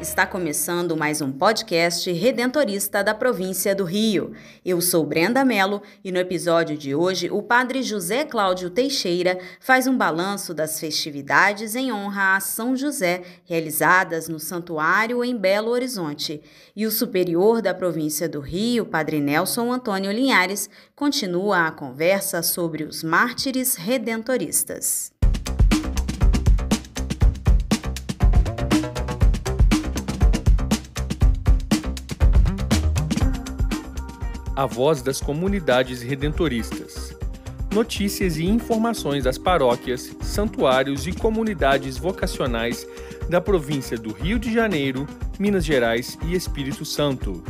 está começando mais um podcast redentorista da província do Rio. Eu sou Brenda Mello e no episódio de hoje o padre José Cláudio Teixeira faz um balanço das festividades em honra a São José realizadas no santuário em Belo Horizonte. E o superior da província do Rio, padre Nelson Antônio Linhares, continua a conversa sobre os mártires redentoristas. A voz das comunidades redentoristas. Notícias e informações das paróquias, santuários e comunidades vocacionais da província do Rio de Janeiro, Minas Gerais e Espírito Santo.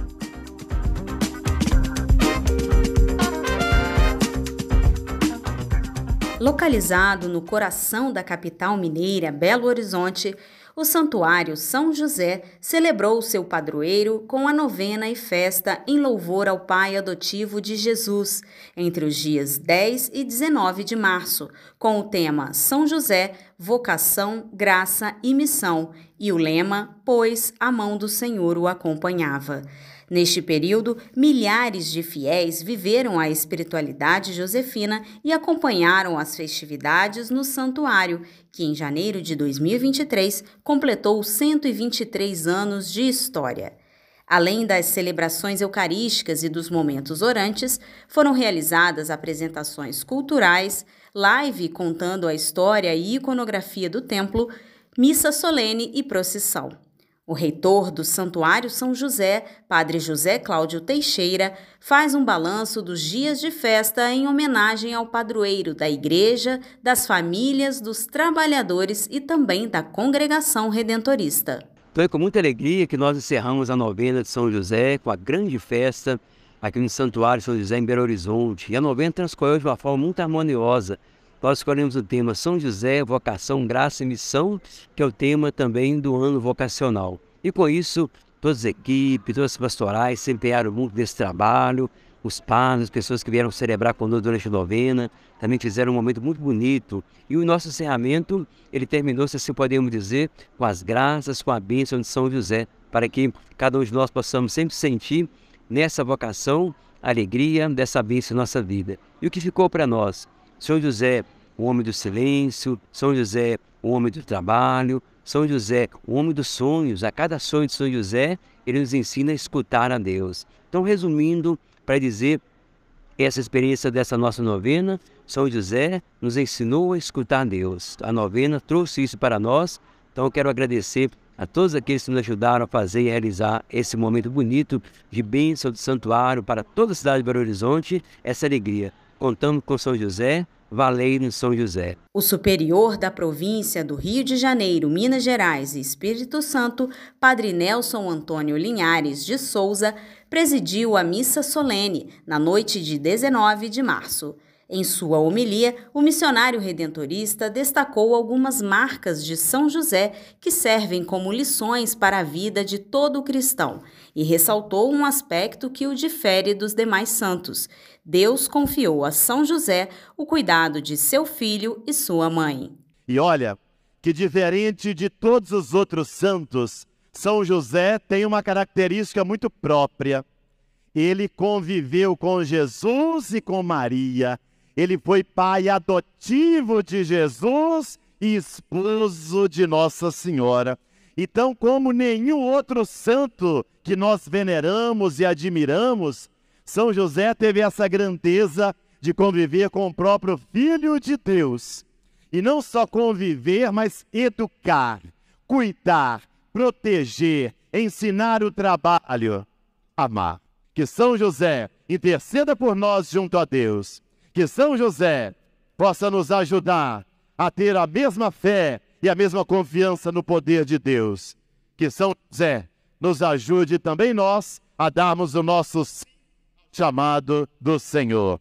Localizado no coração da capital mineira, Belo Horizonte, o Santuário São José celebrou seu padroeiro com a novena e festa em louvor ao Pai adotivo de Jesus, entre os dias 10 e 19 de março, com o tema São José, vocação, graça e missão, e o lema Pois a mão do Senhor o acompanhava. Neste período, milhares de fiéis viveram a espiritualidade josefina e acompanharam as festividades no santuário, que em janeiro de 2023 completou 123 anos de história. Além das celebrações eucarísticas e dos momentos orantes, foram realizadas apresentações culturais, live contando a história e iconografia do templo, missa solene e procissão. O reitor do Santuário São José, Padre José Cláudio Teixeira, faz um balanço dos dias de festa em homenagem ao padroeiro da Igreja, das famílias, dos trabalhadores e também da congregação redentorista. Então é com muita alegria que nós encerramos a novena de São José com a grande festa aqui no Santuário São José em Belo Horizonte. E a novena transcorreu de uma forma muito harmoniosa. Nós escolhemos o tema São José, vocação, graça e missão, que é o tema também do ano vocacional. E com isso, todas as equipes, todas as pastorais se empenharam muito nesse trabalho, os padres, as pessoas que vieram celebrar conosco durante a novena, também fizeram um momento muito bonito. E o nosso encerramento, ele terminou, se assim podemos dizer, com as graças, com a bênção de São José, para que cada um de nós possamos sempre sentir nessa vocação a alegria dessa bênção em nossa vida. E o que ficou para nós? São José, o homem do silêncio, São José, o homem do trabalho, São José, o homem dos sonhos. A cada sonho de São José, ele nos ensina a escutar a Deus. Então, resumindo, para dizer essa experiência dessa nossa novena, São José nos ensinou a escutar a Deus. A novena trouxe isso para nós. Então, eu quero agradecer a todos aqueles que nos ajudaram a fazer e realizar esse momento bonito de bênção do santuário para toda a cidade de Belo Horizonte, essa alegria contamos com São José, Valeiro em São José. O superior da província do Rio de Janeiro, Minas Gerais e Espírito Santo, Padre Nelson Antônio Linhares de Souza, presidiu a missa solene na noite de 19 de março. Em sua homilia, o missionário redentorista destacou algumas marcas de São José que servem como lições para a vida de todo cristão e ressaltou um aspecto que o difere dos demais santos. Deus confiou a São José o cuidado de seu filho e sua mãe. E olha, que diferente de todos os outros santos, São José tem uma característica muito própria. Ele conviveu com Jesus e com Maria ele foi pai adotivo de Jesus e esposo de Nossa Senhora. Então, como nenhum outro santo que nós veneramos e admiramos, São José teve essa grandeza de conviver com o próprio Filho de Deus. E não só conviver, mas educar, cuidar, proteger, ensinar o trabalho, amar. Que São José interceda por nós junto a Deus que São José possa nos ajudar a ter a mesma fé e a mesma confiança no poder de Deus. Que São José nos ajude também nós a darmos o nosso chamado do Senhor.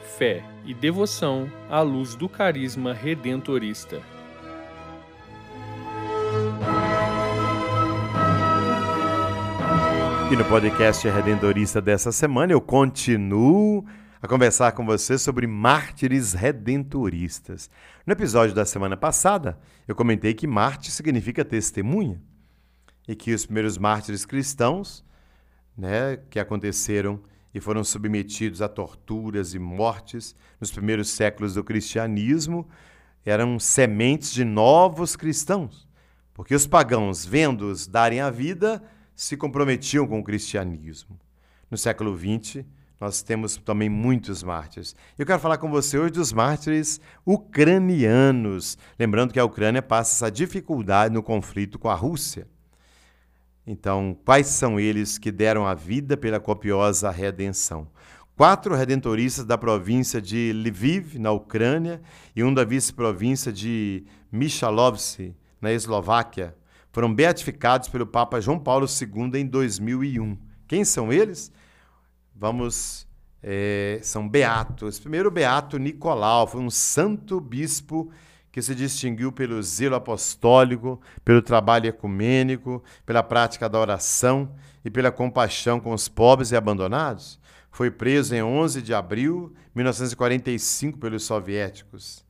fé e devoção à luz do carisma redentorista. E no podcast Redentorista dessa semana eu continuo a conversar com você sobre mártires redentoristas. No episódio da semana passada, eu comentei que mártir significa testemunha e que os primeiros mártires cristãos, né, que aconteceram e foram submetidos a torturas e mortes nos primeiros séculos do cristianismo, eram sementes de novos cristãos, porque os pagãos, vendo-os darem a vida, se comprometiam com o cristianismo. No século XX, nós temos também muitos mártires. Eu quero falar com você hoje dos mártires ucranianos, lembrando que a Ucrânia passa essa dificuldade no conflito com a Rússia. Então, quais são eles que deram a vida pela copiosa redenção? Quatro redentoristas da província de Lviv, na Ucrânia, e um da vice-província de Michalovce, na Eslováquia, foram beatificados pelo Papa João Paulo II em 2001. Quem são eles? Vamos. É, são beatos. Primeiro, Beato Nicolau, foi um santo bispo que se distinguiu pelo zelo apostólico, pelo trabalho ecumênico, pela prática da oração e pela compaixão com os pobres e abandonados, foi preso em 11 de abril de 1945 pelos soviéticos.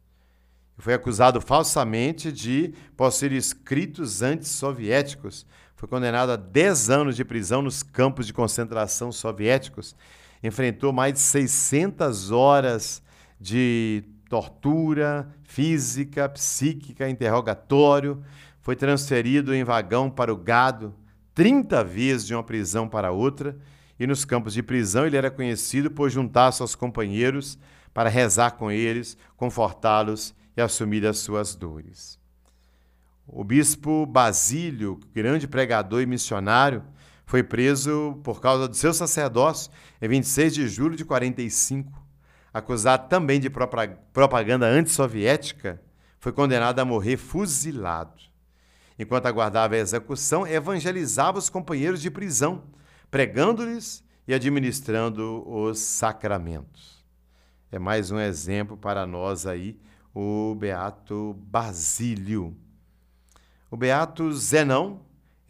Foi acusado falsamente de possuir escritos antissoviéticos. Foi condenado a 10 anos de prisão nos campos de concentração soviéticos. Enfrentou mais de 600 horas de tortura física, psíquica, interrogatório, foi transferido em vagão para o gado 30 vezes de uma prisão para outra, e nos campos de prisão ele era conhecido por juntar-se aos companheiros para rezar com eles, confortá-los e assumir as suas dores. O bispo Basílio, grande pregador e missionário, foi preso por causa do seu sacerdócio em 26 de julho de 45 acusado também de propaganda antissoviética, foi condenado a morrer fuzilado. Enquanto aguardava a execução, evangelizava os companheiros de prisão, pregando-lhes e administrando os sacramentos. É mais um exemplo para nós aí, o Beato Basílio. O Beato Zenão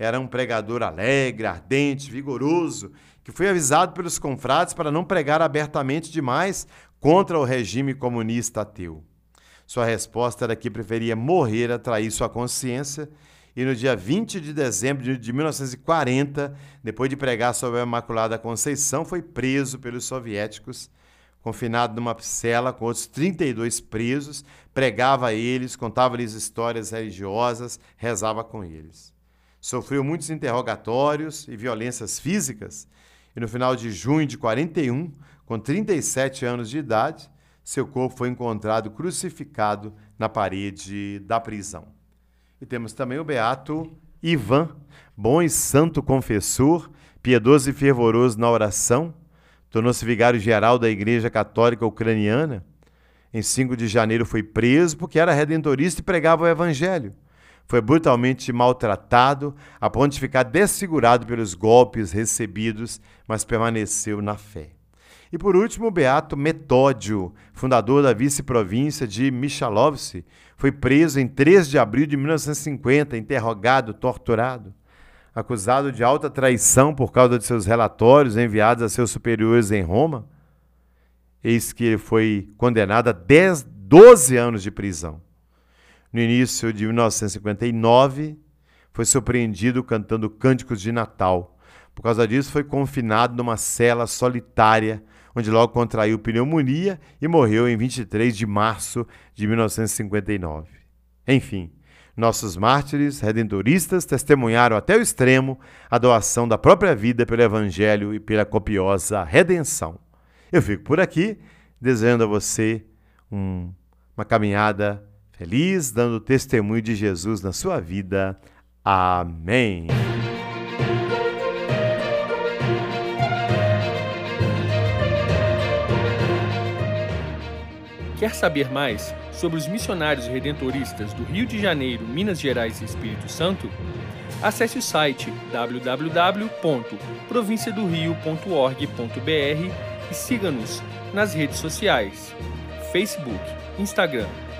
era um pregador alegre, ardente, vigoroso, que foi avisado pelos confrades para não pregar abertamente demais contra o regime comunista ateu. Sua resposta era que preferia morrer a trair sua consciência e no dia 20 de dezembro de 1940, depois de pregar sobre a Imaculada Conceição, foi preso pelos soviéticos, confinado numa cela com outros 32 presos, pregava a eles, contava-lhes histórias religiosas, rezava com eles. Sofreu muitos interrogatórios e violências físicas, e no final de junho de 41 com 37 anos de idade, seu corpo foi encontrado crucificado na parede da prisão. E temos também o beato Ivan, bom e santo confessor, piedoso e fervoroso na oração, tornou-se vigário-geral da Igreja Católica Ucraniana. Em 5 de janeiro foi preso porque era redentorista e pregava o Evangelho. Foi brutalmente maltratado, a ponto de ficar desfigurado pelos golpes recebidos, mas permaneceu na fé. E por último, o beato Metódio, fundador da vice-província de Michalovce, foi preso em 3 de abril de 1950, interrogado, torturado. Acusado de alta traição por causa de seus relatórios enviados a seus superiores em Roma, eis que ele foi condenado a 10, 12 anos de prisão. No início de 1959, foi surpreendido cantando cânticos de Natal. Por causa disso, foi confinado numa cela solitária, onde logo contraiu pneumonia e morreu em 23 de março de 1959. Enfim, nossos mártires redentoristas testemunharam até o extremo a doação da própria vida pelo Evangelho e pela copiosa redenção. Eu fico por aqui, desejando a você um, uma caminhada feliz, dando testemunho de Jesus na sua vida. Amém. Quer saber mais sobre os missionários redentoristas do Rio de Janeiro, Minas Gerais e Espírito Santo? Acesse o site www.provinciadorio.org.br e siga-nos nas redes sociais: Facebook, Instagram